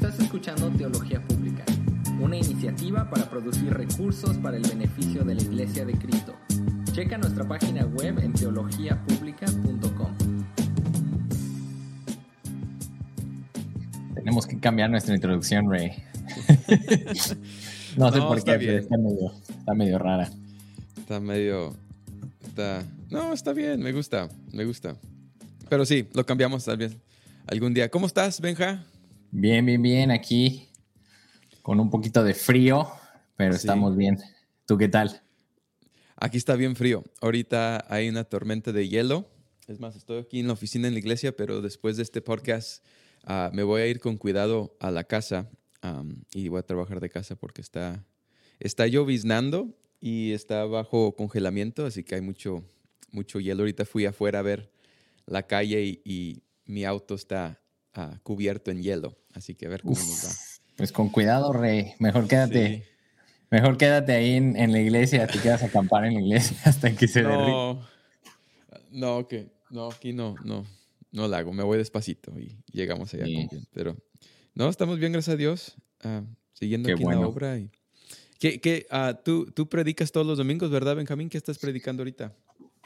Estás escuchando Teología Pública, una iniciativa para producir recursos para el beneficio de la Iglesia de Cristo. Checa nuestra página web en teologiapublica.com. Tenemos que cambiar nuestra introducción, Ray. no sé No, por está qué, pero está medio, está medio rara. Está medio. Está. No, está bien, me gusta, me gusta. Pero sí, lo cambiamos tal vez algún día. ¿Cómo estás, Benja? Bien, bien, bien, aquí con un poquito de frío, pero Sí. estamos bien. ¿Tú qué tal? Aquí está bien frío. Ahorita hay una tormenta de hielo. Es más, estoy aquí en la oficina en la iglesia, pero después de este podcast ah, me voy a ir con cuidado a la casa y voy a trabajar de casa porque está, está lloviznando y está bajo congelamiento, así que hay mucho, mucho hielo. Ahorita fui afuera a ver la calle y, y mi auto está ah, cubierto en hielo, así que a ver cómo nos va. Pues con cuidado, Rey. Mejor quédate, Sí. mejor quédate ahí en, en la iglesia, te quedas a acampar en la iglesia hasta que se. No, no, que no, aquí no, no, no la hago. Me voy despacito y llegamos allá Sí. con bien. Pero no, estamos bien, gracias a Dios. ah, siguiendo Qué aquí la obra. Y, ¿Qué, qué, ah, tú, tú predicas todos los domingos, ¿verdad, Benjamín? ¿Qué estás predicando ahorita?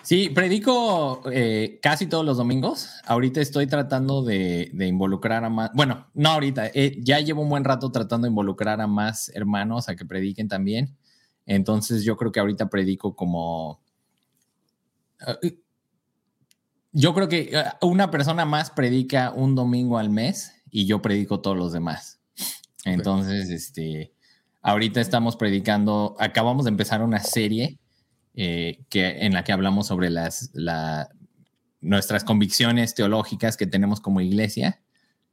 Sí, predico eh, casi todos los domingos. Ahorita estoy tratando de, de involucrar a más, bueno, no ahorita, eh, ya llevo un buen rato tratando de involucrar a más hermanos a que prediquen también. Entonces yo creo que ahorita predico como... eh, yo creo que una persona más predica un domingo al mes y yo predico todos los demás. Entonces, este, ahorita estamos predicando, acabamos de empezar una serie eh, que, en la que hablamos sobre las, la- nuestras convicciones teológicas que tenemos como iglesia.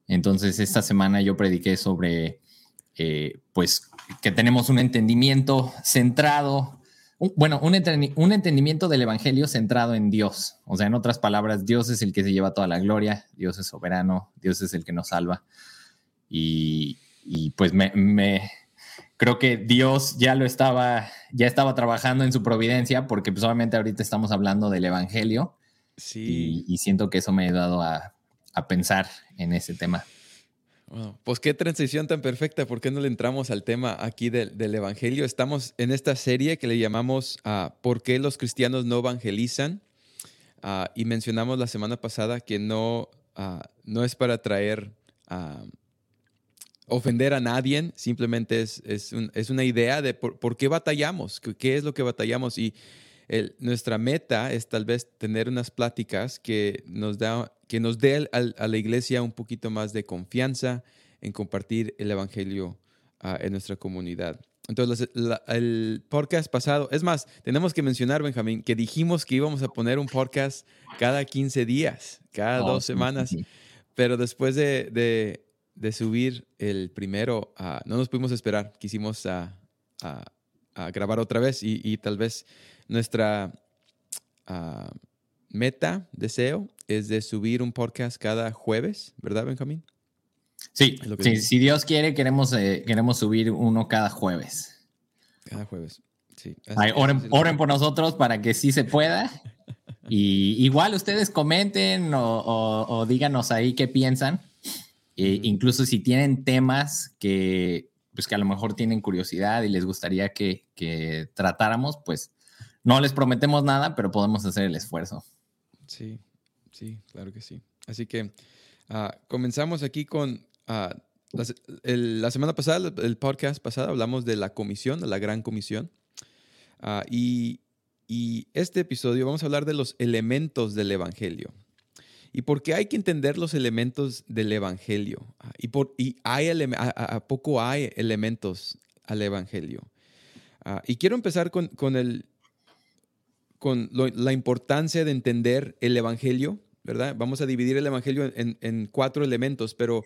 Entonces, esta semana yo prediqué sobre, eh, pues, que tenemos un entendimiento centrado, un- bueno, un, un entendimiento del Evangelio centrado en Dios. O sea, en otras palabras, Dios es el que se lleva toda la gloria, Dios es soberano, Dios es el que nos salva. Y, y, pues me- creo que Dios ya lo estaba, ya estaba trabajando en su providencia, porque pues obviamente ahorita estamos hablando del Evangelio Sí. y, y siento que eso me ha ayudado a, a pensar en ese tema. Wow, Pues qué transición tan perfecta. ¿Por qué no le entramos al tema aquí del, del Evangelio? Estamos en esta serie que le llamamos ah, ¿Por qué los cristianos no evangelizan? Ah, y mencionamos la semana pasada que no, ah, no es para traer, ofender a nadie, simplemente es, es, un- es una idea de por, por qué batallamos, qué, es lo que batallamos. Y el- nuestra meta es tal vez tener unas pláticas que nos, da, que nos dé a la iglesia un poquito más de confianza en compartir el Evangelio ah, en nuestra comunidad. Entonces, la- el podcast pasado, es más, tenemos que mencionar, Benjamín, que dijimos que íbamos a poner un podcast cada 15 días, cada Oh, dos sí, semanas, sí. pero después de, de- de subir el primero, no nos pudimos esperar, quisimos ah, ah, grabar otra vez y, y tal vez nuestra ah, meta, deseo, es de subir un podcast cada jueves, ¿verdad, Benjamín? Sí, sí, si Dios quiere, queremos, eh, queremos subir uno cada jueves. Cada jueves. Sí. Ay, oren por nosotros para que sí se pueda. Y igual ustedes comenten o, o- o díganos ahí qué piensan. E Ujú. incluso si tienen temas que, pues que a lo mejor tienen curiosidad y les gustaría que, tratáramos, pues no les prometemos nada, pero podemos hacer el esfuerzo. Sí, sí, claro que sí. Así que ah, comenzamos aquí con ah, la, semana pasada, el podcast pasado, hablamos de la comisión, de la gran comisión. Ah, y este episodio vamos a hablar de los elementos del Evangelio. ¿Y por qué hay que entender los elementos del Evangelio? Ah, ¿Y, por, y hay a, a- poco hay elementos al Evangelio? Ah, y quiero empezar con, con el, con lo- la importancia de entender el Evangelio, ¿verdad? Vamos a dividir el Evangelio en, en cuatro elementos, pero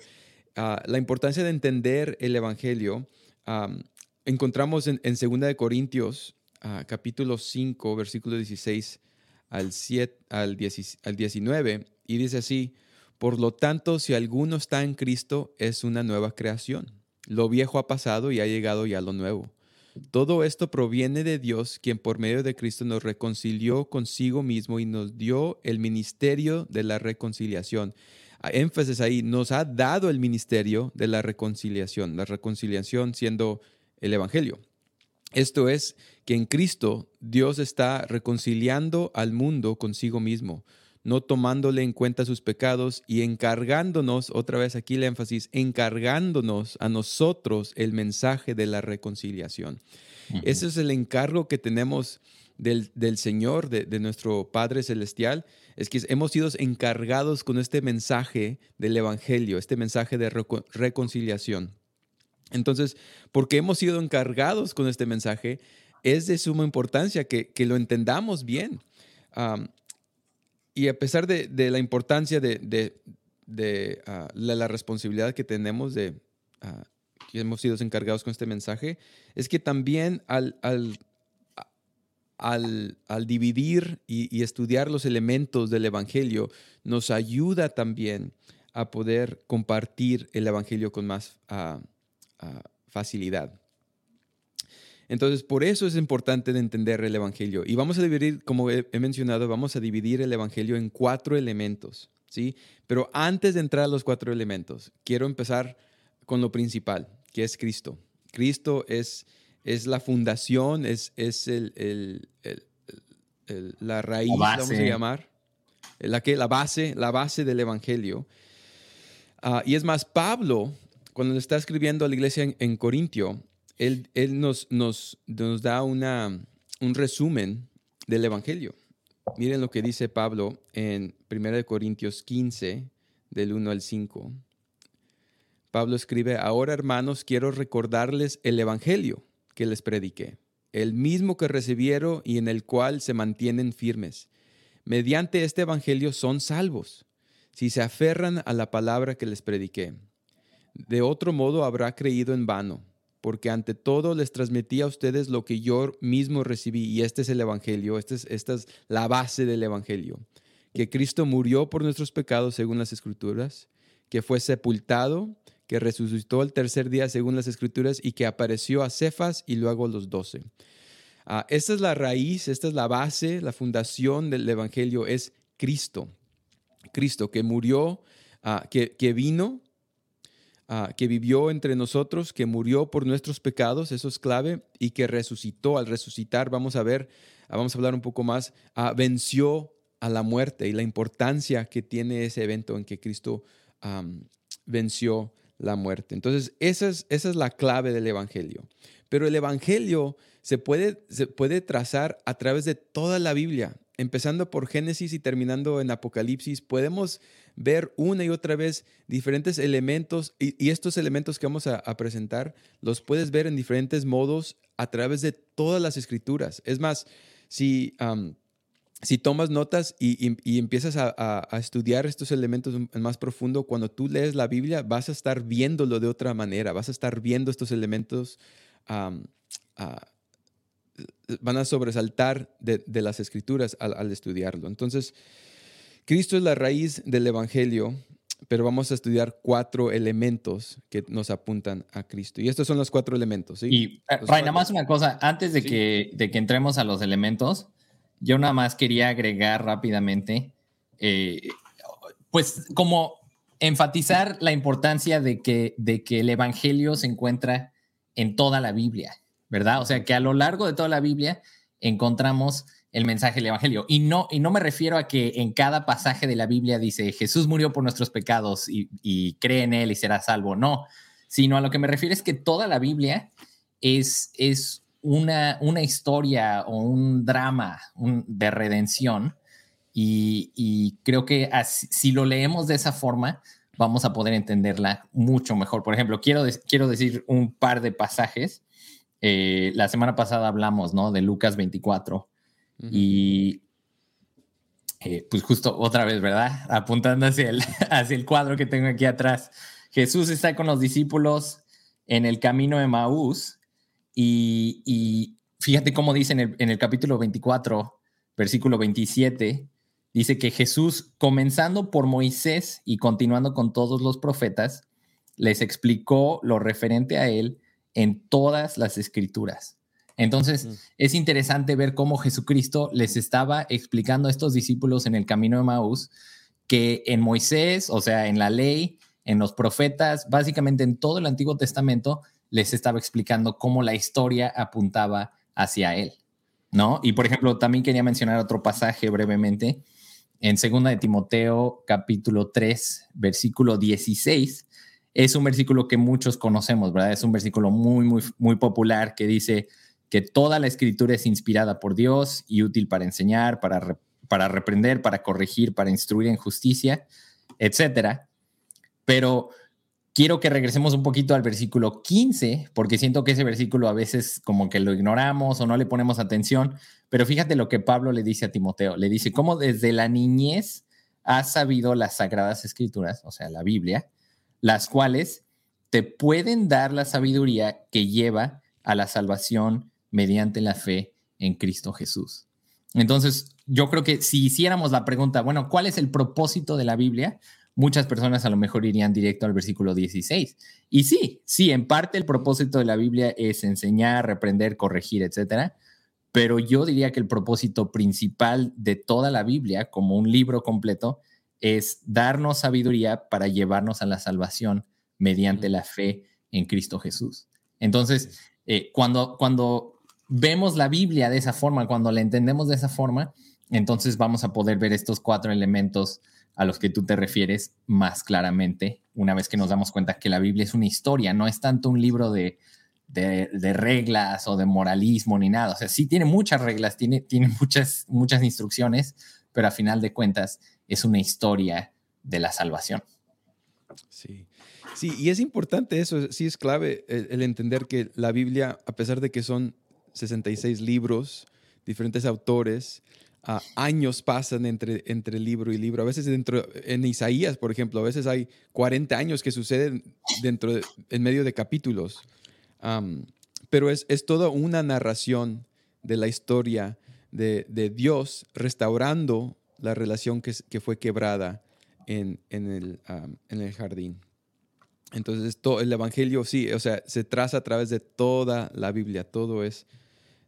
ah, la importancia de entender el Evangelio am, encontramos en, en 2 de Corintios, capítulo 5, versículo 16 al, 7, al, 10 al 19, y dice así, por lo tanto, si alguno está en Cristo, es una nueva creación. Lo viejo ha pasado y ha llegado ya lo nuevo. Todo esto proviene de Dios, quien por medio de Cristo nos reconcilió consigo mismo y nos dio el ministerio de la reconciliación. énfasis ahí, nos ha dado el ministerio de la reconciliación, la reconciliación siendo el Evangelio. Esto es que en Cristo Dios está reconciliando al mundo consigo mismo no tomándole en cuenta sus pecados y encargándonos, otra vez aquí el énfasis, encargándonos a nosotros el mensaje de la reconciliación. Ese es el encargo que tenemos del, Señor, de, nuestro Padre Celestial, es que hemos sido encargados con este mensaje del Evangelio, este mensaje de reconciliación. Entonces, porque hemos sido encargados con este mensaje, es de suma importancia que, lo entendamos bien. Y a pesar de, la importancia de, ah, la, responsabilidad que tenemos de uh, que hemos sido encargados con este mensaje, es que también al, al, al, dividir y, estudiar los elementos del Evangelio, nos ayuda también a poder compartir el Evangelio con más ah, facilidad. Entonces, por eso es importante de entender el Evangelio. Y vamos a dividir, como he, mencionado, vamos a dividir el Evangelio en cuatro elementos, ¿sí? Pero antes de entrar a los cuatro elementos, quiero empezar con lo principal, que es Cristo. Cristo es, es la fundación, es, es el, la raíz, vamos a llamar, la, que, la, base, la base del Evangelio. Ah, y es más, Pablo, cuando está escribiendo a la iglesia en, en Corintio, él, nos, da un resumen del Evangelio. Miren lo que dice Pablo en 1 Corintios 15, del 1 al 5. Pablo escribe, ahora hermanos, quiero recordarles el Evangelio que les prediqué, el mismo que recibieron y en el cual se mantienen firmes. Mediante este Evangelio son salvos, si se aferran a la palabra que les prediqué. De otro modo habrá creído en vano porque ante todo les transmití a ustedes lo que yo mismo recibí, y este es el Evangelio, este es, esta es la base del Evangelio, que Cristo murió por nuestros pecados según las Escrituras, que fue sepultado, que resucitó el tercer día según las Escrituras y que apareció a Cefas y luego a los doce. Ah, esta es la raíz, esta es la base, la fundación del Evangelio, es Cristo. Cristo que murió, ah, que, que vino Ah, que vivió entre nosotros, que murió por nuestros pecados, eso es clave, y que resucitó. Al resucitar, vamos a ver, ah, vamos a hablar un poco más, ah, venció a la muerte y la importancia que tiene ese evento en que Cristo venció la muerte. Entonces, esa es, esa es la clave del Evangelio. Pero el Evangelio se puede, se puede trazar a través de toda la Biblia, empezando por Génesis y terminando en Apocalipsis. Podemos ver una y otra vez diferentes elementos y, estos elementos que vamos a, presentar los puedes ver en diferentes modos a través de todas las escrituras. Es más, si, si tomas notas y, empiezas a, estudiar estos elementos en más profundo, cuando tú lees la Biblia vas a estar viéndolo de otra manera, vas a estar viendo estos elementos. van a sobresaltar de, las escrituras al, al estudiarlo. Entonces, Cristo es la raíz del Evangelio, pero vamos a estudiar cuatro elementos que nos apuntan a Cristo. Y estos son los cuatro elementos. ¿sí? Y, eh, nada más una cosa, antes de, que, de que entremos a los elementos, yo nada más quería agregar rápidamente, eh, pues como enfatizar la importancia de que, de que el Evangelio se encuentra en toda la Biblia, ¿verdad? O sea, que a lo largo de toda la Biblia encontramos el mensaje del Evangelio. Y no, y no me refiero a que en cada pasaje de la Biblia dice Jesús murió por nuestros pecados y, cree en él y será salvo. No, sino a lo que me refiero es que toda la Biblia es, es una, una historia o un drama de redención. Y, creo que si lo leemos de esa forma, vamos a poder entenderla mucho mejor. Por ejemplo, quiero, quiero decir un par de pasajes. Eh, la semana pasada hablamos, ¿no? De Lucas 24 y eh, pues justo otra vez, ¿verdad? Apuntando hacia el, hacia el cuadro que tengo aquí atrás. Jesús está con los discípulos en el camino de Maús y, fíjate cómo dice en el, en el capítulo 24, versículo 27, dice que Jesús, comenzando por Moisés y continuando con todos los profetas, les explicó lo referente a él en todas las escrituras Entonces, es interesante ver cómo Jesucristo les estaba explicando a estos discípulos en el camino de Maús que en Moisés, o sea, en la ley, en los profetas, básicamente en todo el Antiguo Testamento, les estaba explicando cómo la historia apuntaba hacia él, ¿no? Y por ejemplo, también quería mencionar otro pasaje brevemente en 2 de Timoteo capítulo 3, versículo 16. Es un versículo que muchos conocemos, ¿verdad? Es un versículo muy, muy, muy popular que dice que toda la escritura es inspirada por Dios y útil para enseñar, para, para reprender, para corregir, para instruir en justicia, etcétera. Pero quiero que regresemos un poquito al versículo 15, porque siento que ese versículo a veces como que lo ignoramos o no le ponemos atención, pero fíjate lo que Pablo le dice a Timoteo, le dice, cómo desde la niñez has sabido las sagradas escrituras, o sea, la Biblia, las cuales te pueden dar la sabiduría que lleva a la salvación mediante la fe en Cristo Jesús. Entonces, yo creo que si hiciéramos la pregunta, bueno, ¿cuál es el propósito de la Biblia? muchas personas a lo mejor irían directo al versículo 16. Y sí, sí, en parte el propósito de la Biblia es enseñar, reprender, corregir, etcétera. Pero yo diría que el propósito principal de toda la Biblia, como un libro completo, es darnos sabiduría para llevarnos a la salvación mediante la fe en Cristo Jesús. Entonces, eh, cuando, cuando vemos la Biblia de esa forma, cuando la entendemos de esa forma, entonces vamos a poder ver estos cuatro elementos a los que tú te refieres más claramente, una vez que nos damos cuenta que la Biblia es una historia, no es tanto un libro de, reglas o de moralismo ni nada. O sea, sí tiene muchas reglas, tiene, tiene muchas, muchas instrucciones, pero a final de cuentas es una historia de la salvación. Sí, sí, y es importante eso, sí es clave el entender que la Biblia, a pesar de que son 66 libros, diferentes autores, años pasan entre, entre libro y libro. A veces dentro, en Isaías, por ejemplo, a veces hay 40 años que suceden dentro en medio de capítulos. pero es, es, toda una narración de la historia de, de Dios restaurando la relación que, que fue quebrada en, en, el, en el jardín. Entonces, todo, el Evangelio, sí, o sea, se traza a través de toda la Biblia, todo es,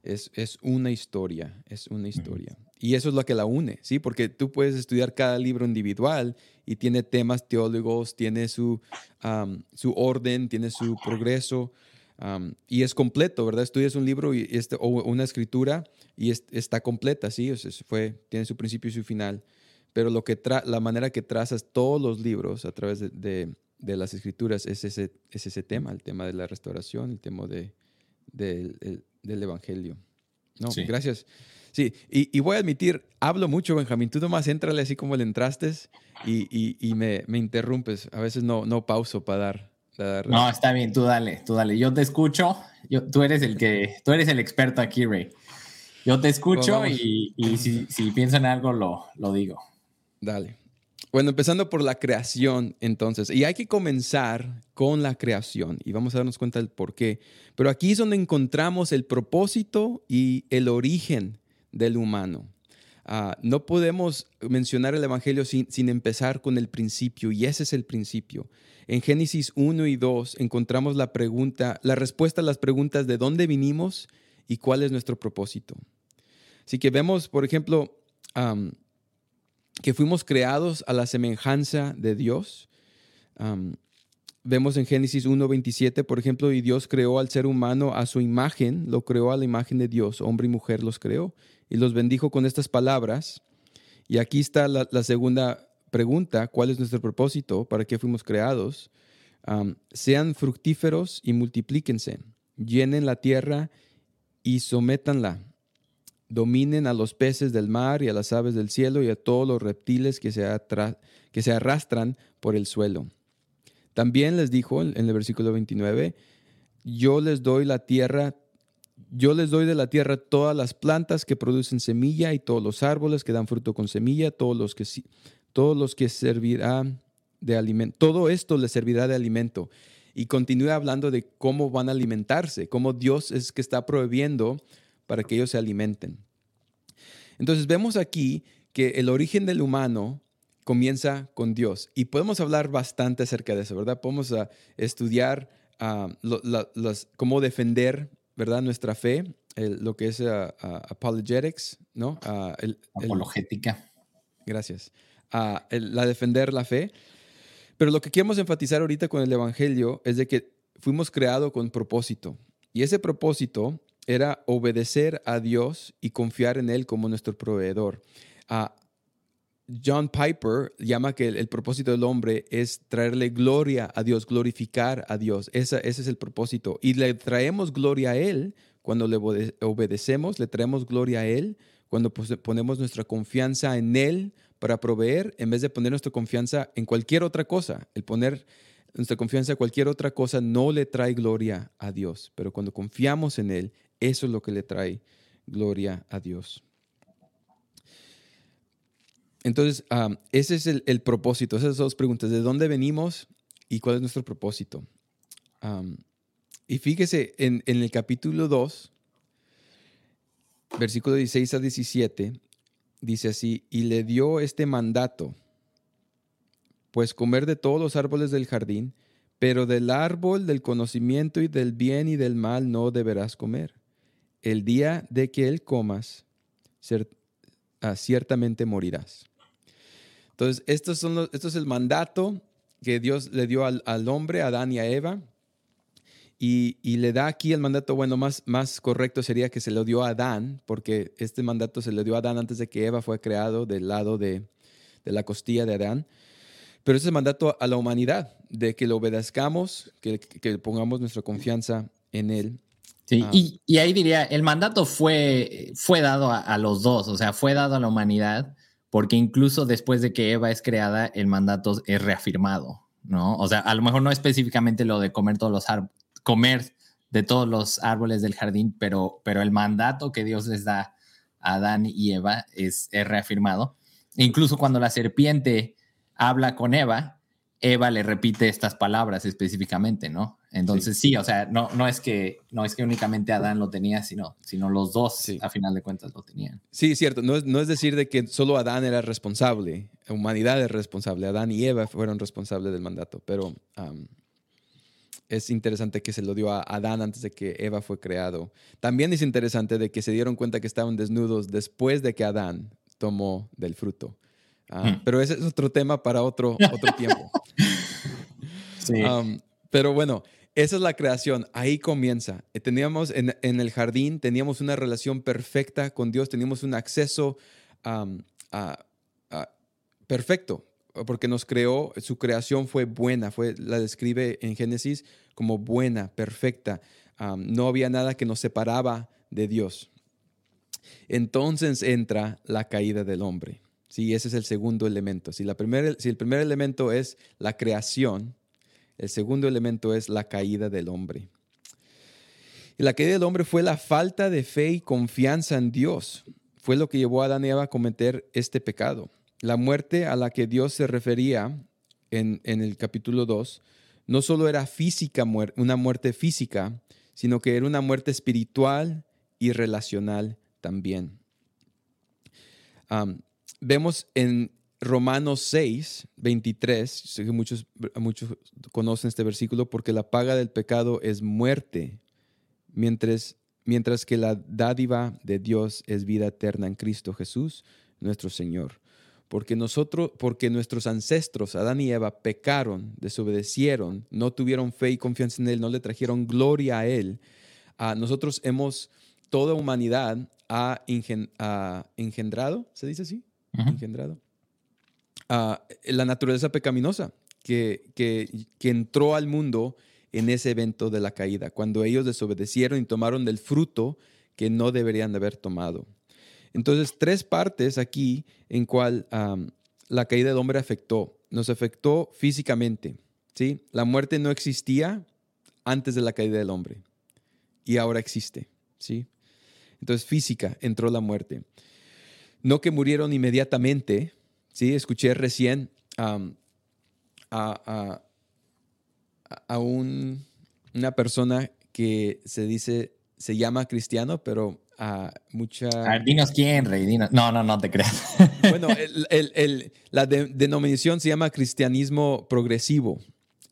es, es una historia, es una historia. Y eso es lo que la une, ¿sí? Porque tú puedes estudiar cada libro individual y tiene temas teólogos, tiene su, su orden, tiene su progreso y es completo, ¿verdad? Estudias un libro y este, o una escritura y está completa, ¿sí? O sea, fue, tiene su principio y su final. Pero lo que la manera que trazas todos los libros a través de, de, las escrituras es ese, es ese tema, el tema de la restauración, el tema de, del Evangelio. No, gracias. Sí, y, voy a admitir, hablo mucho, Benjamín. Tú nomás entrale así como le entraste y, y, me, me, interrumpes. A veces no, no pauso para dar, No, está bien, tú dale, tú dale. Yo te escucho. Yo, tú eres el que, tú eres el experto aquí, Ray. Yo te escucho pues y, y si, si, pienso en algo, lo, lo digo. Dale. Bueno, empezando por la creación, entonces, y hay que comenzar con la creación y vamos a darnos cuenta del por qué. Pero aquí es donde encontramos el propósito y el origen del humano. Ah, no podemos mencionar el Evangelio sin, sin, empezar con el principio, y ese es el principio. En Génesis 1 y 2 encontramos la pregunta, la respuesta a las preguntas de dónde vinimos y cuál es nuestro propósito. Así que vemos, por ejemplo, que fuimos creados a la semejanza de Dios. vemos en Génesis 1.27, por ejemplo, y Dios creó al ser humano a su imagen, lo creó a la imagen de Dios, hombre y mujer los creó y los bendijo con estas palabras. Y aquí está la, segunda pregunta, ¿cuál es nuestro propósito? ¿Para qué fuimos creados? sean fructíferos y multiplíquense, llenen la tierra y sométanla, dominen a los peces del mar y a las aves del cielo y a todos los reptiles que se, que se arrastran por el suelo. También les dijo en el versículo 29, yo les doy la tierra yo les doy de la tierra todas las plantas que producen semilla y todos los árboles que dan fruto con semilla, todos los que, todos los que servirán de alimento. Todo esto les servirá de alimento. Y continúa hablando de cómo van a alimentarse, cómo Dios es que está prohibiendo para que ellos se alimenten. Entonces vemos aquí que el origen del humano comienza con Dios. Y podemos hablar bastante acerca de eso, ¿verdad? Podemos ah, estudiar uh, cómo defender ¿verdad? Nuestra fe, lo que es apologetics, ¿no? Apologética. gracias. la defender la fe. Pero lo que queremos enfatizar ahorita con el Evangelio es de que fuimos creados con propósito. Y ese propósito era obedecer a Dios y confiar en Él como nuestro proveedor. John Piper llama que el, propósito del hombre es traerle gloria a Dios, glorificar a Dios. ese es el propósito. Y le traemos gloria a Él cuando le obedecemos, le traemos gloria a Él cuando ponemos nuestra confianza en Él para proveer, en vez de poner nuestra confianza en cualquier otra cosa. El poner nuestra confianza en cualquier otra cosa no le trae gloria a Dios, pero cuando confiamos en Él, eso es lo que le trae gloria a Dios. Entonces, ese es el, propósito, esas dos preguntas, ¿de dónde venimos y cuál es nuestro propósito? y fíjese, en, en, el capítulo 2, versículo 16 a 17, dice así, y le dio este mandato, pues comer de todos los árboles del jardín, pero del árbol del conocimiento y del bien y del mal no deberás comer. El día de que él comas, ah, ciertamente morirás. Entonces, estos son esto es el mandato que Dios le dio al, hombre, a Adán y a Eva. Y, le da aquí el mandato, bueno, más, más correcto sería que se lo dio a Adán, porque este mandato se le dio a Adán antes de que Eva fue creado del lado de, la costilla de Adán. Pero ese es el mandato a la humanidad, de que lo obedezcamos, que, pongamos nuestra confianza en Él. Sí, ah. y, ahí diría, el mandato fue, fue dado a, a, los dos, o sea, fue dado a la humanidad porque incluso después de que Eva es creada, el mandato es reafirmado, ¿no? O sea, a lo mejor no específicamente lo de comer todos los comer de todos los árboles del jardín, pero, pero el mandato que Dios les da a Adán y Eva es, es reafirmado. incluso cuando la serpiente habla con Eva, Eva le repite estas palabras específicamente, ¿no? Entonces sí, o sea, no, no, es que, no es que únicamente Adán lo tenía, sino, sino los dos a final de cuentas lo tenían. Sí, cierto, no es, no es decir de que solo Adán era responsable, la humanidad es responsable, Adán y Eva fueron responsables del mandato, pero es interesante que se lo dio a Adán antes de que Eva fue creado. También es interesante de que se dieron cuenta que estaban desnudos después de que Adán tomó del fruto. Ah, hmm. Pero ese es otro tema para otro, otro tiempo. pero bueno, esa es la creación, ahí comienza. Eh, teníamos en, el jardín, teníamos una relación perfecta con Dios, teníamos un acceso perfecto, porque nos creó, su creación fue buena, fue, la describe en Génesis como buena, perfecta. no había nada que nos separaba de Dios. Entonces entra la caída del hombre. Sí, ese es el segundo elemento. Si, la si el primer elemento es la creación, el segundo elemento es la caída del hombre. Y la caída del hombre fue la falta de fe y confianza en Dios. Fue lo que llevó a Adán y Eva a cometer este pecado. La muerte a la que Dios se refería en, en el capítulo 2 no solo era física, una muerte física, sino que era una muerte espiritual y relacional también vemos en Romanos 6, 23, sé que muchos, muchos conocen este versículo, porque la paga del pecado es muerte, mientras, mientras que la dádiva de Dios es vida eterna en Cristo Jesús, nuestro Señor. Porque nosotros, porque nuestros ancestros, Adán y Eva, pecaron, desobedecieron, no tuvieron fe y confianza en Él, no le trajeron gloria a Él. a nosotros hemos, toda humanidad ha engendrado, ¿se dice así? Engendrado. la naturaleza pecaminosa que, que, que entró al mundo en ese evento de la caída, cuando ellos desobedecieron y tomaron del fruto que no deberían de haber tomado. Entonces, tres partes aquí en cual la caída del hombre afectó. Nos afectó físicamente, ¿sí? La muerte no existía antes de la caída del hombre y ahora existe, ¿sí? Entonces, física, entró la muerte no que murieron inmediatamente, ¿sí? Escuché recién a, una persona que se dice, se llama cristiano, pero a mucha... A dinos quién, Rey, No, no, no te creas. Bueno, la denominación se llama cristianismo progresivo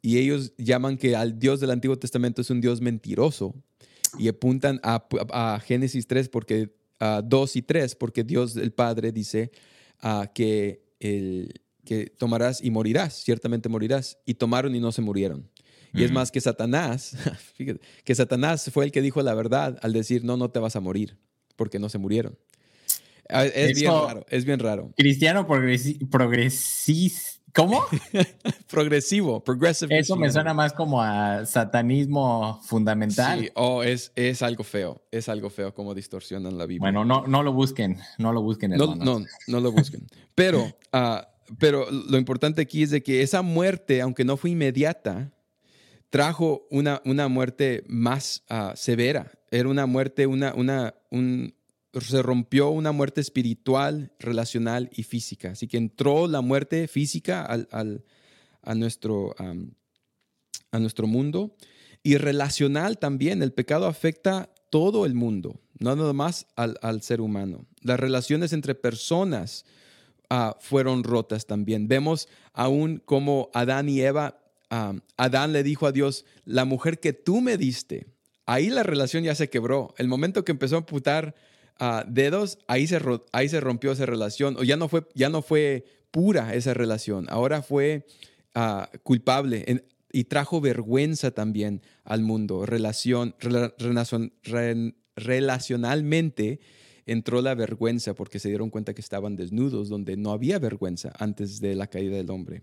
y ellos llaman que al Dios del Antiguo Testamento es un Dios mentiroso y apuntan a, a Génesis 3 porque, a 2 y 3 porque Dios el Padre dice ah, que, el, que tomarás y morirás, ciertamente morirás. Y tomaron y no se murieron. Y es más que Satanás, fíjate, que Satanás fue el que dijo la verdad al decir, no, no te vas a morir, porque no se murieron. Ah, Es, bien raro, es bien raro. Cristiano progresista. ¿Cómo? Progresivo, progressive. Eso me suena más como a satanismo fundamental. Sí, oh, es, es algo feo, es algo feo como distorsionan la Biblia. Bueno, no, no lo busquen, no lo busquen. No, no, no lo busquen. Pero, uh, pero lo importante aquí es de que esa muerte, aunque no fue inmediata, trajo una, una muerte más uh, severa. Era una muerte, una, una, un, se rompió una muerte espiritual, relacional y física. Así que entró la muerte física al, al, a, nuestro, a nuestro mundo. Y relacional también, el pecado afecta todo el mundo, no nada más al, al ser humano. Las relaciones entre personas uh, fueron rotas también. Vemos aún como Adán y Eva, Adán le dijo a Dios, la mujer que tú me diste, ahí la relación ya se quebró. El momento que empezó a amputar uh, dedos, ahí se, ahí se rompió esa relación, o ya no fue, ya no fue pura esa relación, ahora fue uh, culpable en, y trajo vergüenza también al mundo. Relación, rela, re, relacionalmente entró la vergüenza porque se dieron cuenta que estaban desnudos, donde no había vergüenza antes de la caída del hombre.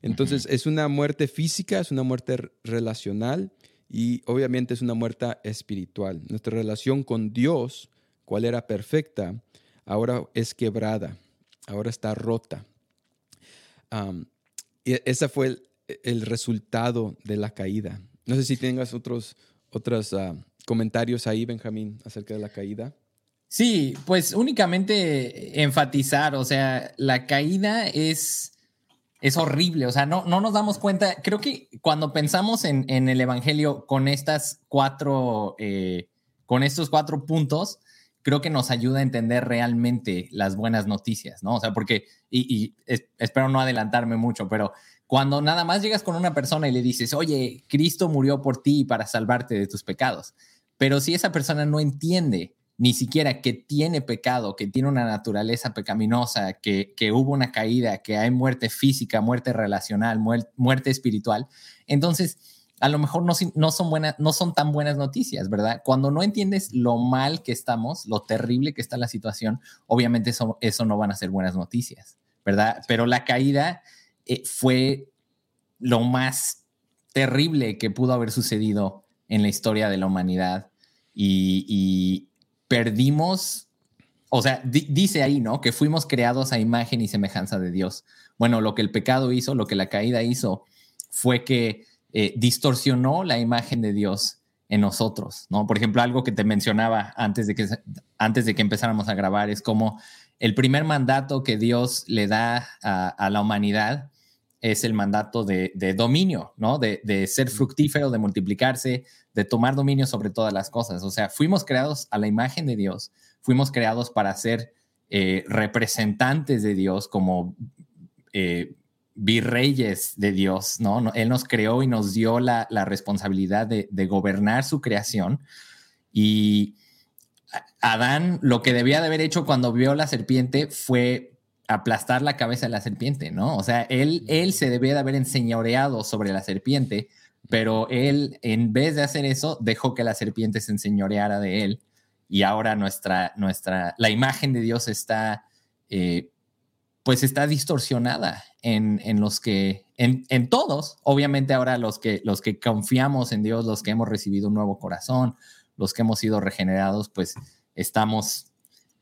Entonces, uh -huh. es una muerte física, es una muerte relacional y obviamente es una muerte espiritual. Nuestra relación con Dios cual era perfecta, ahora es quebrada, ahora está rota. Y ese fue el, resultado de la caída. No sé si tengas otros, otros uh, comentarios ahí, Benjamín, acerca de la caída. Sí, pues únicamente enfatizar, o sea, la caída es, es horrible, o sea, no, no nos damos cuenta, creo que cuando pensamos en, en el Evangelio con estas cuatro, eh, con estos cuatro puntos, creo que nos ayuda a entender realmente las buenas noticias, ¿no? O sea, porque, y, y es, espero no adelantarme mucho, pero cuando nada más llegas con una persona y le dices, oye, Cristo murió por ti para salvarte de tus pecados, pero si esa persona no entiende ni siquiera que tiene pecado, que tiene una naturaleza pecaminosa, que, que hubo una caída, que hay muerte física, muerte relacional, muerte espiritual, entonces a lo mejor no, no, son buenas, no son tan buenas noticias, ¿verdad? Cuando no entiendes lo mal que estamos, lo terrible que está la situación, obviamente eso, eso no van a ser buenas noticias, ¿verdad? Pero la caída eh, fue lo más terrible que pudo haber sucedido en la historia de la humanidad y, y perdimos, o sea, di, dice ahí, ¿no? Que fuimos creados a imagen y semejanza de Dios. Bueno, lo que el pecado hizo, lo que la caída hizo, fue que eh, distorsionó la imagen de Dios en nosotros, ¿no? Por ejemplo, algo que te mencionaba antes de que, antes de que empezáramos a grabar es como el primer mandato que Dios le da a, a la humanidad es el mandato de, de dominio, ¿no? De, de, ser fructífero, de multiplicarse, de tomar dominio sobre todas las cosas. O sea, fuimos creados a la imagen de Dios, fuimos creados para ser eh, representantes de Dios como eh, virreyes de Dios, ¿no? Él nos creó y nos dio la, la responsabilidad de, de, gobernar su creación. Y Adán lo que debía de haber hecho cuando vio la serpiente fue aplastar la cabeza de la serpiente, ¿no? O sea, él, él se debía de haber enseñoreado sobre la serpiente, pero él, en vez de hacer eso, dejó que la serpiente se enseñoreara de él. Y ahora nuestra, nuestra, la imagen de Dios está, eh, pues está distorsionada en, en los que, en, en, todos, obviamente ahora los que, los que confiamos en Dios, los que hemos recibido un nuevo corazón, los que hemos sido regenerados, pues estamos,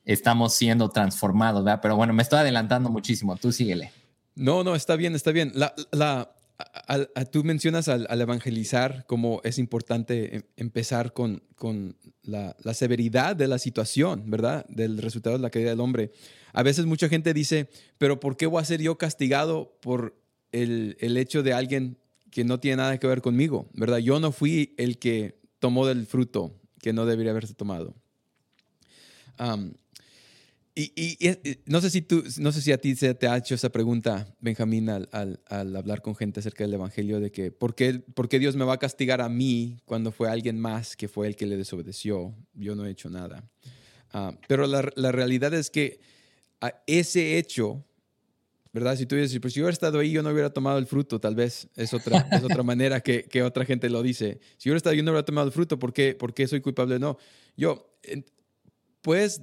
estamos siendo transformados, ¿verdad? Pero bueno, me estoy adelantando muchísimo, tú síguele. No, no, está bien, está bien. La, la, a, tú mencionas al, evangelizar como es importante em, empezar con, la, severidad de la situación, ¿verdad? Del resultado de la caída del hombre. A veces mucha gente dice, pero ¿por qué voy a ser yo castigado por el, el hecho de alguien que no tiene nada que ver conmigo, ¿verdad? Yo no fui el que tomó del fruto que no debería haberse tomado. Um, y, no sé si tú, no sé si a ti se te ha hecho esa pregunta, Benjamín, al, al, hablar con gente acerca del Evangelio, de que ¿por qué, ¿por qué, Dios me va a castigar a mí cuando fue alguien más que fue el que le desobedeció? Yo no he hecho nada. Ah, pero la, la, realidad es que a ese hecho, ¿verdad? Si tú dices, pues si yo hubiera estado ahí, yo no hubiera tomado el fruto, tal vez es otra, es otra manera que, que, otra gente lo dice. Si yo hubiera estado ahí, yo no hubiera tomado el fruto, ¿por qué, ¿Por qué soy culpable? No, yo, pues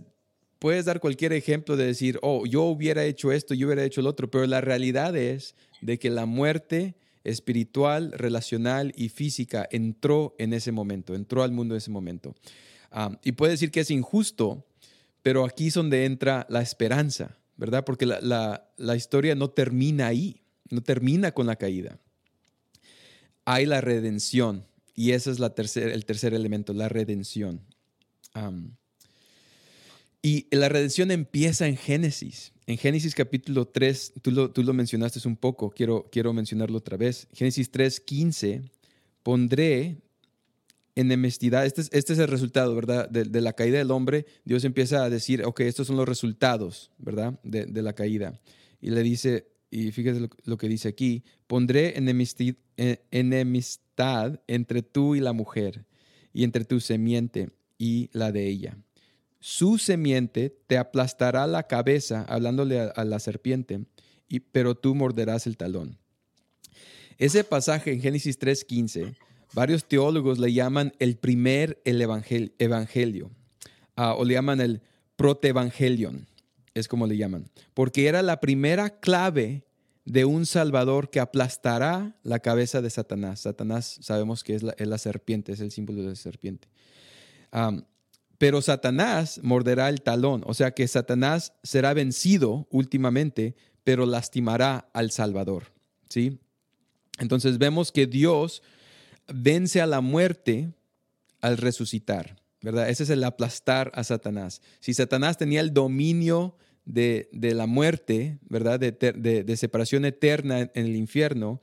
puedes dar cualquier ejemplo de decir, oh, yo hubiera hecho esto, yo hubiera hecho el otro, pero la realidad es de que la muerte espiritual, relacional y física entró en ese momento, entró al mundo en ese momento. y puede decir que es injusto, pero aquí es donde entra la esperanza, ¿verdad? Porque la, historia no termina ahí, no termina con la caída. Hay la redención, y ese es la el tercer elemento, la redención. Y la redención empieza en Génesis. En Génesis capítulo 3, tú lo, tú lo mencionaste un poco, quiero, quiero mencionarlo otra vez. Génesis 3, 15, pondré enemistad. Este es, este es el resultado, ¿verdad? De, la caída del hombre. Dios empieza a decir, ok, estos son los resultados, ¿verdad? De, la caída. Y le dice, y fíjate lo, que dice aquí, pondré enemistad, eh, enemistad entre tú y la mujer, y entre tu semiente y la de ella su semiente te aplastará la cabeza, hablándole a, la serpiente, y, pero tú morderás el talón. Ese pasaje en Génesis 3.15, varios teólogos le llaman el primer el evangelio, ah, o le llaman el protevangelion, es como le llaman, porque era la primera clave de un Salvador que aplastará la cabeza de Satanás. Satanás sabemos que es la, serpiente, es el símbolo de la serpiente pero Satanás morderá el talón, o sea que Satanás será vencido últimamente, pero lastimará al Salvador, ¿sí? Entonces vemos que Dios vence a la muerte al resucitar, ¿verdad? Ese es el aplastar a Satanás. Si Satanás tenía el dominio de, la muerte, ¿verdad? De, separación eterna en, el infierno,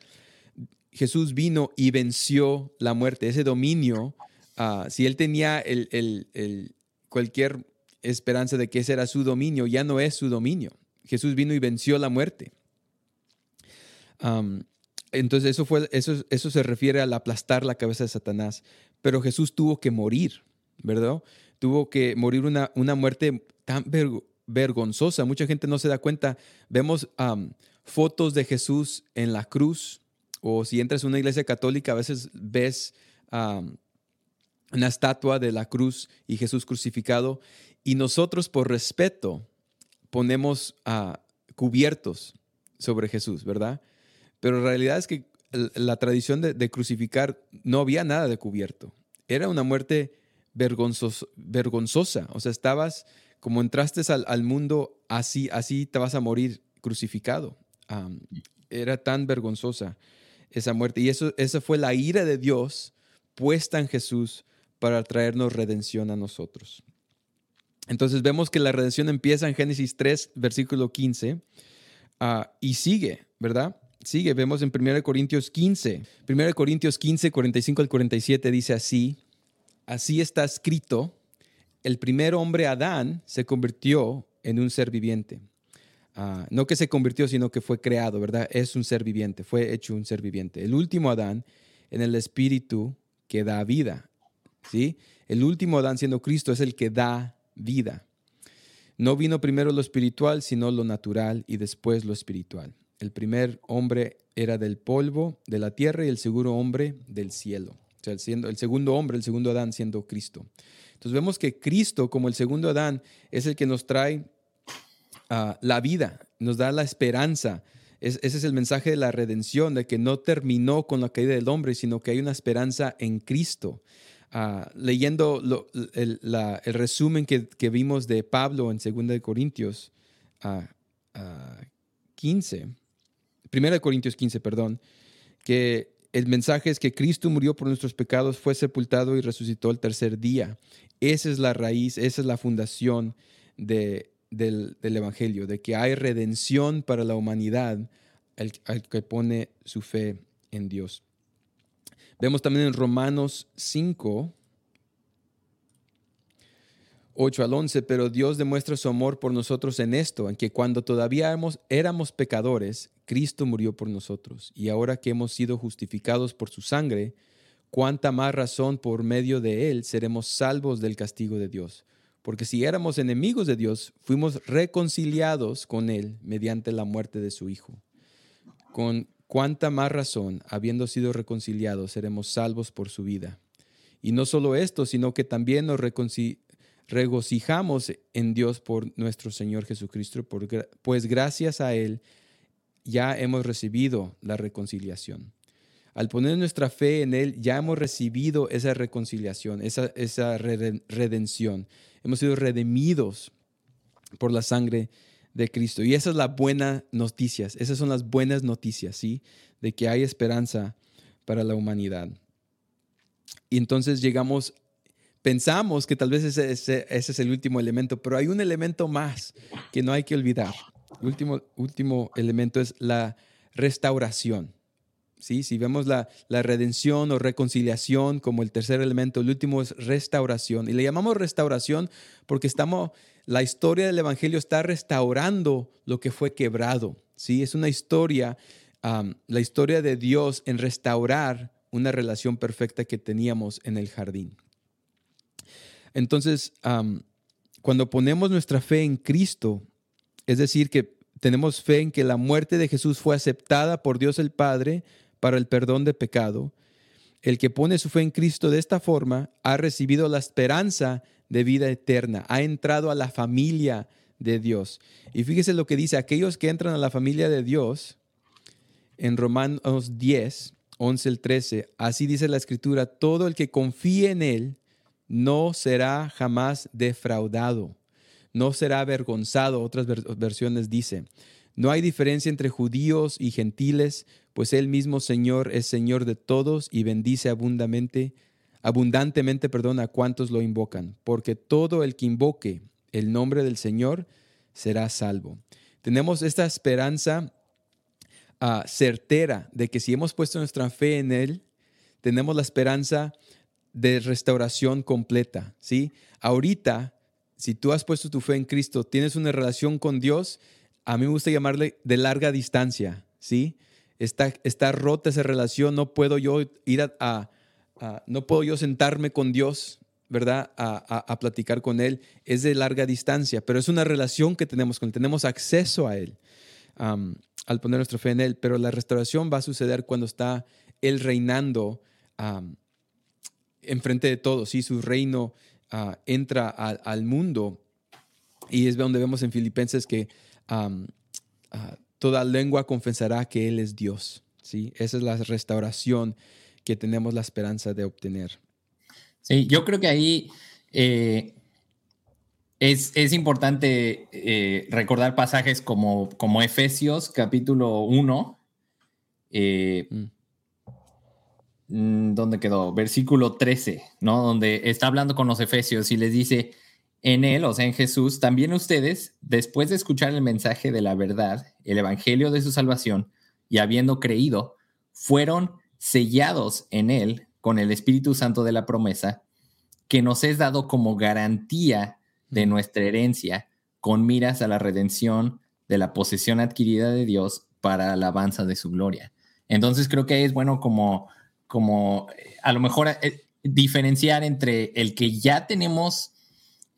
Jesús vino y venció la muerte. Ese dominio Ah, si él tenía el, cualquier esperanza de que ese era su dominio, ya no es su dominio. Jesús vino y venció la muerte. entonces eso, fue, eso, eso se refiere al aplastar la cabeza de Satanás. Pero Jesús tuvo que morir, ¿verdad? Tuvo que morir una, una muerte tan vergonzosa. Mucha gente no se da cuenta. Vemos fotos de Jesús en la cruz, o si entras a una iglesia católica, a veces ves una estatua de la cruz y Jesús crucificado, y nosotros por respeto ponemos a cubiertos sobre Jesús, ¿verdad? Pero la realidad es que la tradición de, crucificar no había nada de cubierto. Era una muerte vergonzosa. O sea, estabas, como entraste al, mundo, así, así te vas a morir crucificado. era tan vergonzosa esa muerte. Y eso, esa fue la ira de Dios puesta en Jesús para traernos redención a nosotros. Entonces vemos que la redención empieza en Génesis 3, versículo 15, ah, y sigue, ¿verdad? Sigue, vemos en 1 Corintios 15. 1 Corintios 15, 45 al 47 dice así, así está escrito, el primer hombre Adán se convirtió en un ser viviente. Ah, no que se convirtió, sino que fue creado, ¿verdad? Es un ser viviente, fue hecho un ser viviente. El último Adán en el espíritu que da vida. El último Adán siendo Cristo es el que da vida. No vino primero lo espiritual, sino lo natural y después lo espiritual. El primer hombre era del polvo de la tierra y el segundo hombre del cielo. O sea, el, el segundo hombre, el segundo Adán siendo Cristo. Entonces vemos que Cristo, como el segundo Adán, es el que nos trae ah, la vida, nos da la esperanza. ese es el mensaje de la redención, de que no terminó con la caída del hombre, sino que hay una esperanza en Cristo. Ah, leyendo el, resumen que, vimos de Pablo en 2 Corintios 15, 1 Corintios 15, perdón, que el mensaje es que Cristo murió por nuestros pecados, fue sepultado y resucitó el tercer día. Esa es la raíz, esa es la fundación del, Evangelio, de que hay redención para la humanidad al que pone su fe en Dios. Vemos también en Romanos 5, 8 al 11, pero Dios demuestra su amor por nosotros en esto, en que cuando todavía éramos pecadores, Cristo murió por nosotros, y ahora que hemos sido justificados por su sangre, cuánta más razón por medio de él seremos salvos del castigo de Dios. Porque si éramos enemigos de Dios, fuimos reconciliados con él mediante la muerte de su Hijo. Con cuánta más razón, habiendo sido reconciliados, seremos salvos por su vida. Y no solo esto, sino que también nos regocijamos en Dios por nuestro Señor Jesucristo, pues gracias a Él ya hemos recibido la reconciliación. Al poner nuestra fe en Él, ya hemos recibido esa reconciliación, esa, esa redención. Hemos sido redimidos por la sangre de Cristo. Y esa es la buena noticia, esas son las buenas noticias, ¿sí? De que hay esperanza para la humanidad. Y entonces llegamos pensamos que tal vez ese, es el último elemento, pero hay un elemento más que no hay que olvidar. El último, último elemento es la restauración. ¿Sí? Si vemos la, la, redención o reconciliación como el tercer elemento, el último es restauración. Y le llamamos restauración porque estamos, la historia del Evangelio está restaurando lo que fue quebrado. ¿sí? Es una historia, la historia de Dios en restaurar una relación perfecta que teníamos en el jardín. Entonces, cuando ponemos nuestra fe en Cristo, es decir, que tenemos fe en que la muerte de Jesús fue aceptada por Dios el Padre para el perdón de pecado, el que pone su fe en Cristo de esta forma ha recibido la esperanza de vida eterna, ha entrado a la familia de Dios. Y fíjese lo que dice, aquellos que entran a la familia de Dios, en Romanos 10, 11 al 13, así dice la escritura, todo el que confíe en Él no será jamás defraudado, no será avergonzado, otras versiones dice. No hay diferencia entre judíos y gentiles, pues el mismo Señor es Señor de todos y bendice abundantemente, abundantemente perdón, a cuantos lo invocan, porque todo el que invoque el nombre del Señor será salvo. Tenemos esta esperanza ah, certera de que si hemos puesto nuestra fe en Él, tenemos la esperanza de restauración completa, ¿sí? Ahorita, si tú has puesto tu fe en Cristo, tienes una relación con Dios, a mí me gusta llamarle de larga distancia, ¿sí? Está, está rota esa relación, no puedo yo ir a, no puedo yo sentarme con Dios, ¿verdad? A, platicar con Él, es de larga distancia, pero es una relación que tenemos con Él, tenemos acceso a Él al poner nuestra fe en Él, pero la restauración va a suceder cuando está Él reinando enfrente de todos, ¿sí? su reino ah, entra al mundo. Y es donde vemos en Filipenses que ah, toda lengua confesará que Él es Dios. ¿sí? Esa es la restauración que tenemos la esperanza de obtener. Sí, yo creo que ahí eh, es, importante eh, recordar pasajes como, como Efesios capítulo 1. Mm, ¿dónde quedó? Versículo 13, ¿no? Donde está hablando con los efesios y les dice, en él, o sea, en Jesús, también ustedes, después de escuchar el mensaje de la verdad, el evangelio de su salvación, y habiendo creído, fueron sellados en él con el Espíritu Santo de la promesa, que nos es dado como garantía de nuestra herencia, con miras a la redención de la posesión adquirida de Dios para alabanza de su gloria. Entonces creo que es bueno como como eh, a lo mejor eh, diferenciar entre el que ya tenemos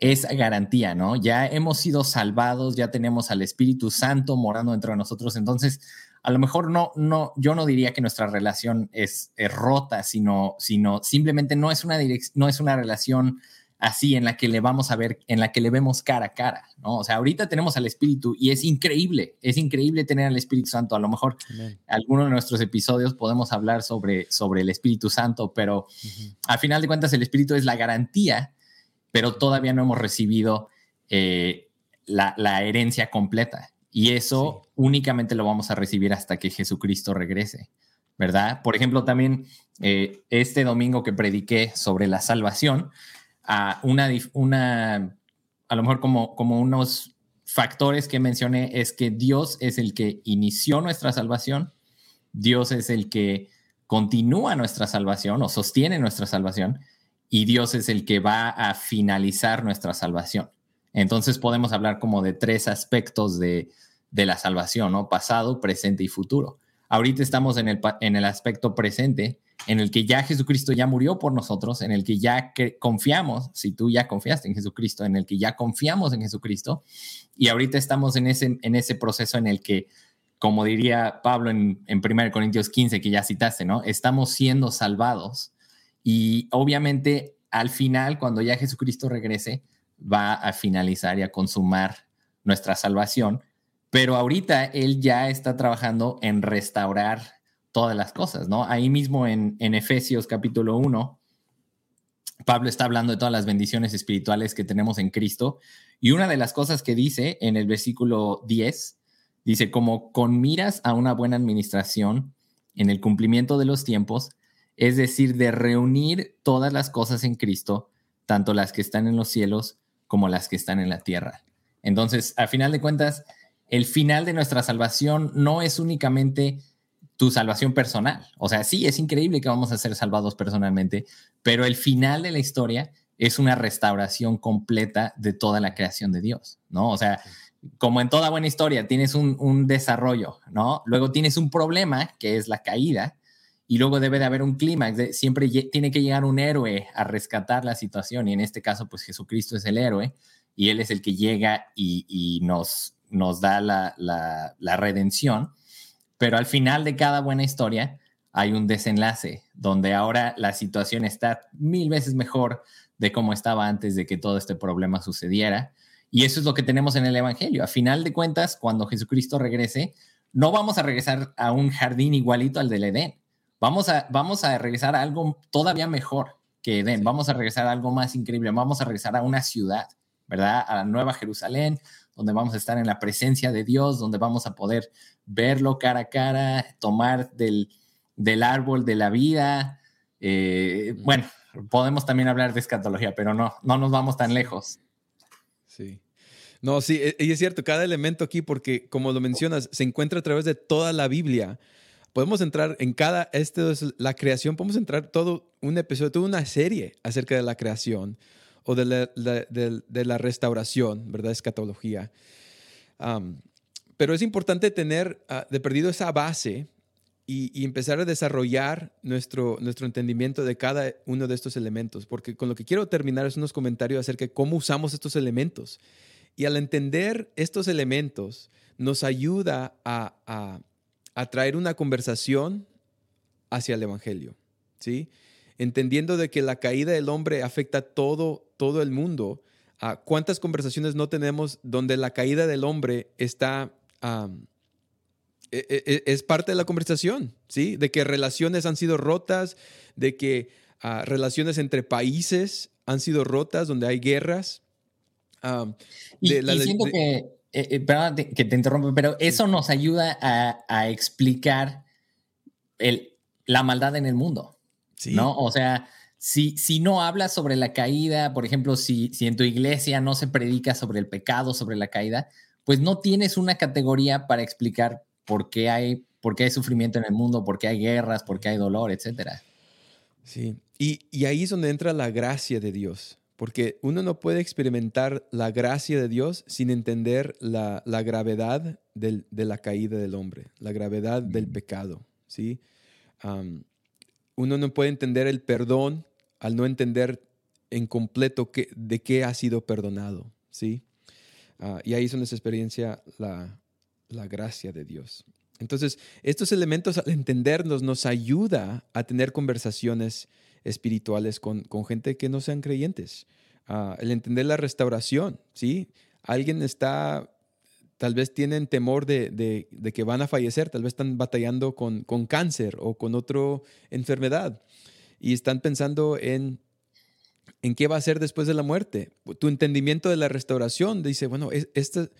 esa garantía, ¿no? Ya hemos sido salvados, ya tenemos al Espíritu Santo morando dentro de nosotros, entonces a lo mejor no, no, yo no diría que nuestra relación es, rota, sino, sino simplemente no es una no es una relación así en la que le vamos a ver, en la que le vemos cara a cara, ¿no? O sea, ahorita tenemos al Espíritu y es increíble, es increíble tener al Espíritu Santo. A lo mejor en alguno de nuestros episodios podemos hablar sobre, sobre el Espíritu Santo, pero al final de cuentas el Espíritu es la garantía, pero todavía no hemos recibido eh, la, herencia completa. Y eso únicamente lo vamos a recibir hasta que Jesucristo regrese, ¿verdad? Por ejemplo, también eh, este domingo que prediqué sobre la salvación, a una, una a lo mejor como, como unos factores que mencioné es que Dios es el que inició nuestra salvación, Dios es el que continúa nuestra salvación o sostiene nuestra salvación y Dios es el que va a finalizar nuestra salvación. Entonces podemos hablar como de tres aspectos de, la salvación, ¿no? Pasado, presente y futuro. Ahorita estamos en el, en el aspecto presente, en el que ya Jesucristo ya murió por nosotros, en el que ya confiamos, si tú ya confiaste en Jesucristo, en el que ya confiamos en Jesucristo, y ahorita estamos en ese, en ese proceso en el que, como diría Pablo en, en 1 Corintios 15, que ya citaste, ¿no? Estamos siendo salvados y obviamente al final, cuando ya Jesucristo regrese, va a finalizar y a consumar nuestra salvación. Pero ahorita Él ya está trabajando en restaurar todas las cosas, ¿no? Ahí mismo en, Efesios capítulo 1, Pablo está hablando de todas las bendiciones espirituales que tenemos en Cristo. Y una de las cosas que dice en el versículo 10, dice, como con miras a una buena administración en el cumplimiento de los tiempos, es decir, de reunir todas las cosas en Cristo, tanto las que están en los cielos como las que están en la tierra. Entonces, al final de cuentas, el final de nuestra salvación no es únicamente tu salvación personal. O sea, sí, es increíble que vamos a ser salvados personalmente, pero el final de la historia es una restauración completa de toda la creación de Dios, ¿no? O sea, como en toda buena historia, tienes un, un desarrollo, ¿no? Luego tienes un problema, que es la caída, y luego debe de haber un clímax, siempre tiene que llegar un héroe a rescatar la situación y en este caso pues Jesucristo es el héroe y él es el que llega y, nos, nos da la, la, redención, pero al final de cada buena historia hay un desenlace donde ahora la situación está mil veces mejor de cómo estaba antes de que todo este problema sucediera. Y eso es lo que tenemos en el Evangelio. A final de cuentas, cuando Jesucristo regrese, no vamos a regresar a un jardín igualito al del Edén Vamos a, vamos a regresar a algo todavía mejor que Edén, vamos a regresar a algo más increíble, vamos a regresar a una ciudad, ¿verdad? A la Nueva Jerusalén, donde vamos a estar en la presencia de Dios, donde vamos a poder verlo cara a cara, tomar del, del árbol de la vida. Eh, bueno, podemos también hablar de escatología, pero no, no nos vamos tan lejos. Sí. No, sí, e, y es cierto, cada elemento aquí, porque como lo mencionas, se encuentra a través de toda la Biblia podemos entrar en cada, este es la creación, podemos entrar todo un episodio, toda una serie acerca de la creación o de la, de, la restauración, ¿verdad? Escatología. pero es importante tener ah, de perdido esa base y, empezar a desarrollar nuestro, nuestro entendimiento de cada uno de estos elementos, porque con lo que quiero terminar es unos comentarios acerca de cómo usamos estos elementos. Y al entender estos elementos, nos ayuda a a traer una conversación hacia el Evangelio, ¿sí? Entendiendo de que la caída del hombre afecta todo, todo el mundo. Ah, ¿Cuántas conversaciones no tenemos donde la caída del hombre está... E, e, e, es parte de la conversación, ¿sí? De que relaciones han sido rotas, de que ah, relaciones entre países han sido rotas, donde hay guerras. y, siento que eh, eh, perdón que te interrumpa, pero eso nos ayuda a, explicar el, la maldad en el mundo, ¿no? O sea, si, si no hablas sobre la caída, por ejemplo, si, si en tu iglesia no se predica sobre el pecado, sobre la caída, pues no tienes una categoría para explicar por qué hay, por qué hay sufrimiento en el mundo, por qué hay guerras, por qué hay dolor, etcétera. Sí, y, y ahí es donde entra la gracia de Dios porque uno no puede experimentar la gracia de Dios sin entender la, gravedad de la caída del hombre, la gravedad del pecado, ¿sí? uno no puede entender el perdón al no entender en completo de qué ha sido perdonado, ¿sí? Ah, y ahí es donde se experiencia la, la gracia de Dios. Entonces, estos elementos al entendernos nos ayuda a tener conversaciones espirituales con, gente que no sean creyentes. Ah, el entender la restauración, ¿sí? Alguien está, tal vez tienen temor de, que van a fallecer, tal vez están batallando con, cáncer o con otra enfermedad y están pensando en, en qué va a ser después de la muerte. Tu entendimiento de la restauración dice, bueno, este,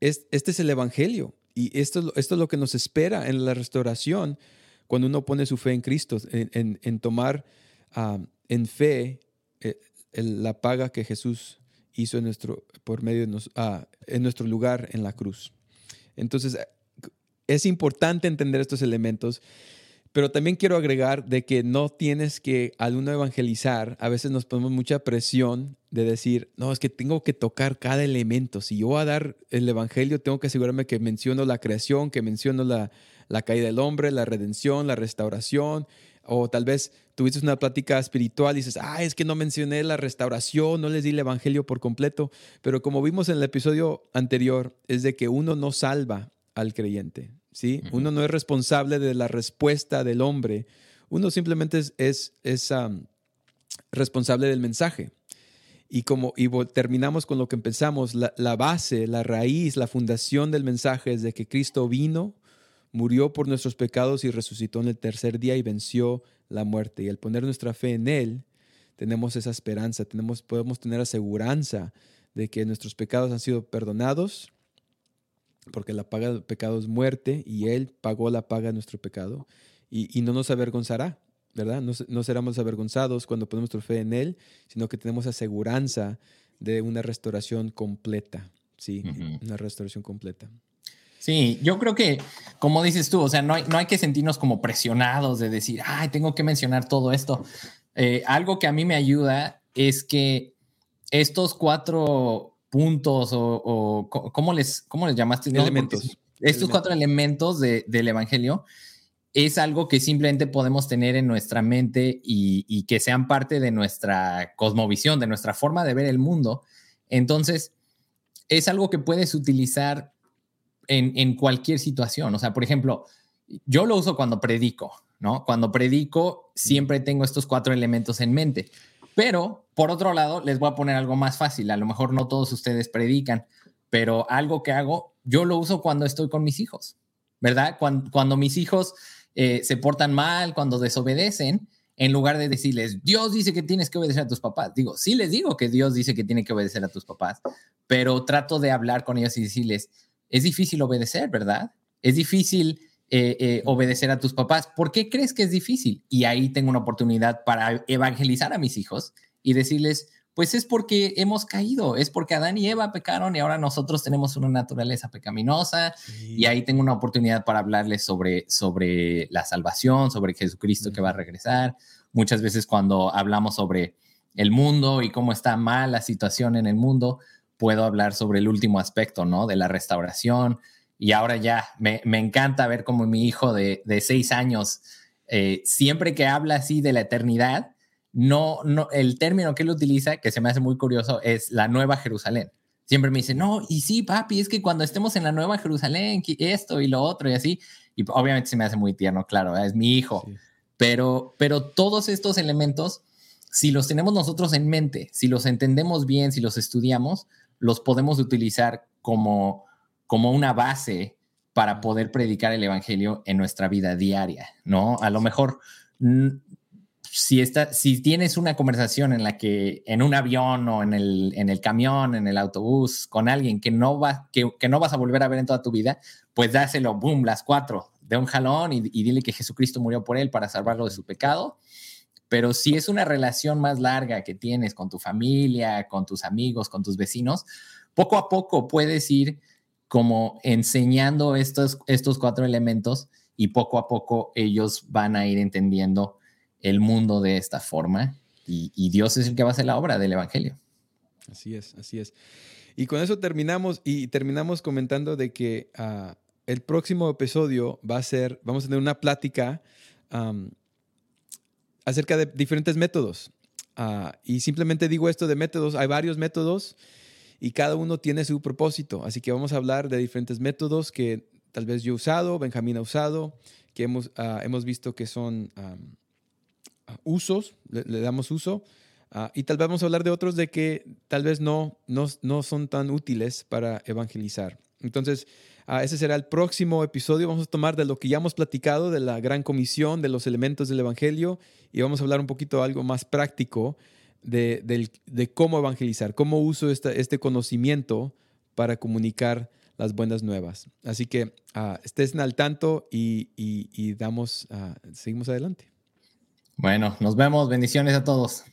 es, este es el Evangelio y esto, esto es lo que nos espera en la restauración cuando uno pone su fe en Cristo, en tomar en fe eh, la paga que Jesús hizo en nuestro, por medio ah, en nuestro lugar en la cruz. Entonces, es importante entender estos elementos, Pero también quiero agregar de que no tienes que, al uno evangelizar, a veces nos ponemos mucha presión de decir, no, es que tengo que tocar cada elemento. Si yo voy a dar el evangelio, tengo que asegurarme que menciono la creación, que menciono la, la caída del hombre, la redención, la restauración. O tal vez tuviste una plática espiritual y dices, ah, es que no mencioné la restauración, no les di el evangelio por completo. Pero como vimos en el episodio anterior, es de que uno no salva al creyente. ¿sí? Uno no es responsable de la respuesta del hombre, uno simplemente es, es, responsable del mensaje. Y como y terminamos con lo que empezamos, la, la, base, la raíz, la fundación del mensaje es de que Cristo vino, murió por nuestros pecados y resucitó en el tercer día y venció la muerte. Y al poner nuestra fe en Él, tenemos esa esperanza, tenemos, podemos tener aseguranza de que nuestros pecados han sido perdonados porque la paga del pecado es muerte y Él pagó la paga de nuestro pecado y, no nos avergonzará, ¿verdad? No, no, seremos avergonzados cuando ponemos nuestra fe en Él, sino que tenemos aseguranza de una restauración completa, ¿sí? Una restauración completa. Sí, yo creo que, como dices tú, o sea, no hay, no hay que sentirnos como presionados de decir, ay, tengo que mencionar todo esto. Eh, algo que a mí me ayuda es que estos cuatro puntos o, ¿cómo, les, ¿cómo les llamaste? elementos. Estos cuatro elementos del Evangelio es algo que simplemente podemos tener en nuestra mente y, que sean parte de nuestra cosmovisión, de nuestra forma de ver el mundo. Entonces, es algo que puedes utilizar en, en cualquier situación. O sea, por ejemplo, yo lo uso cuando predico, ¿no? Cuando predico, siempre tengo estos cuatro elementos en mente. Pero, por otro lado, les voy a poner algo más fácil. A lo mejor no todos ustedes predican, pero algo que hago, yo lo uso cuando estoy con mis hijos, ¿verdad? Cuando, mis hijos eh, se portan mal, cuando desobedecen, en lugar de decirles, Dios dice que tienes que obedecer a tus papás. Digo, sí les digo que Dios dice que tiene que obedecer a tus papás, pero trato de hablar con ellos y decirles, es difícil obedecer, ¿verdad? Es difícil eh, eh, obedecer a tus papás. ¿Por qué crees que es difícil? Y ahí tengo una oportunidad para evangelizar a mis hijos y decirles, pues es porque hemos caído, es porque Adán y Eva pecaron y ahora nosotros tenemos una naturaleza pecaminosa y ahí tengo una oportunidad para hablarles sobre, sobre la salvación, sobre Jesucristo que va a regresar. Muchas veces cuando hablamos sobre el mundo y cómo está mal la situación en el mundo, puedo hablar sobre el último aspecto, ¿no? De la restauración, y ahora ya me, encanta ver cómo mi hijo de, seis años, eh, siempre que habla así de la eternidad, no, no, el término que él utiliza, que se me hace muy curioso, es la Nueva Jerusalén. Siempre me dice, no, y sí, papi, es que cuando estemos en la Nueva Jerusalén, esto y lo otro y así, y obviamente se me hace muy tierno, claro, es mi hijo, pero, pero todos estos elementos, si los tenemos nosotros en mente, si los entendemos bien, si los estudiamos, los podemos utilizar como como una base para poder predicar el evangelio en nuestra vida diaria, ¿no? A lo mejor si, está, si tienes una conversación en la que en un avión o en el, en el camión, en el autobús, con alguien que no, va, que, que, no vas a volver a ver en toda tu vida, pues dáselo, boom, las cuatro, de un jalón y, y, dile que Jesucristo murió por él para salvarlo de su pecado. Pero si es una relación más larga que tienes con tu familia, con tus amigos, con tus vecinos, poco a poco puedes ir como enseñando estos, estos cuatro elementos y poco a poco ellos van a ir entendiendo el mundo de esta forma y, Dios es el que va a hacer la obra del Evangelio. Así es, así es. Y con eso terminamos y terminamos comentando de que ah, el próximo episodio va a ser, vamos a tener una plática acerca de diferentes métodos. Ah, y simplemente digo esto de métodos, hay varios métodos y cada uno tiene su propósito. Así que vamos a hablar de diferentes métodos que tal vez yo he usado, Benjamín ha usado, que hemos, ah, hemos visto que son ah, usos, le, damos uso. Ah, y tal vez vamos a hablar de otros de que tal vez no, no, no son tan útiles para evangelizar. Entonces, ese será el próximo episodio. Vamos a tomar de lo que ya hemos platicado, de la gran comisión, de los elementos del Evangelio, y vamos a hablar un poquito algo más práctico de, cómo evangelizar, cómo uso este conocimiento para comunicar las buenas nuevas. Así que uh, estén al tanto y, damos, ah, seguimos adelante. Bueno, nos vemos. Bendiciones a todos.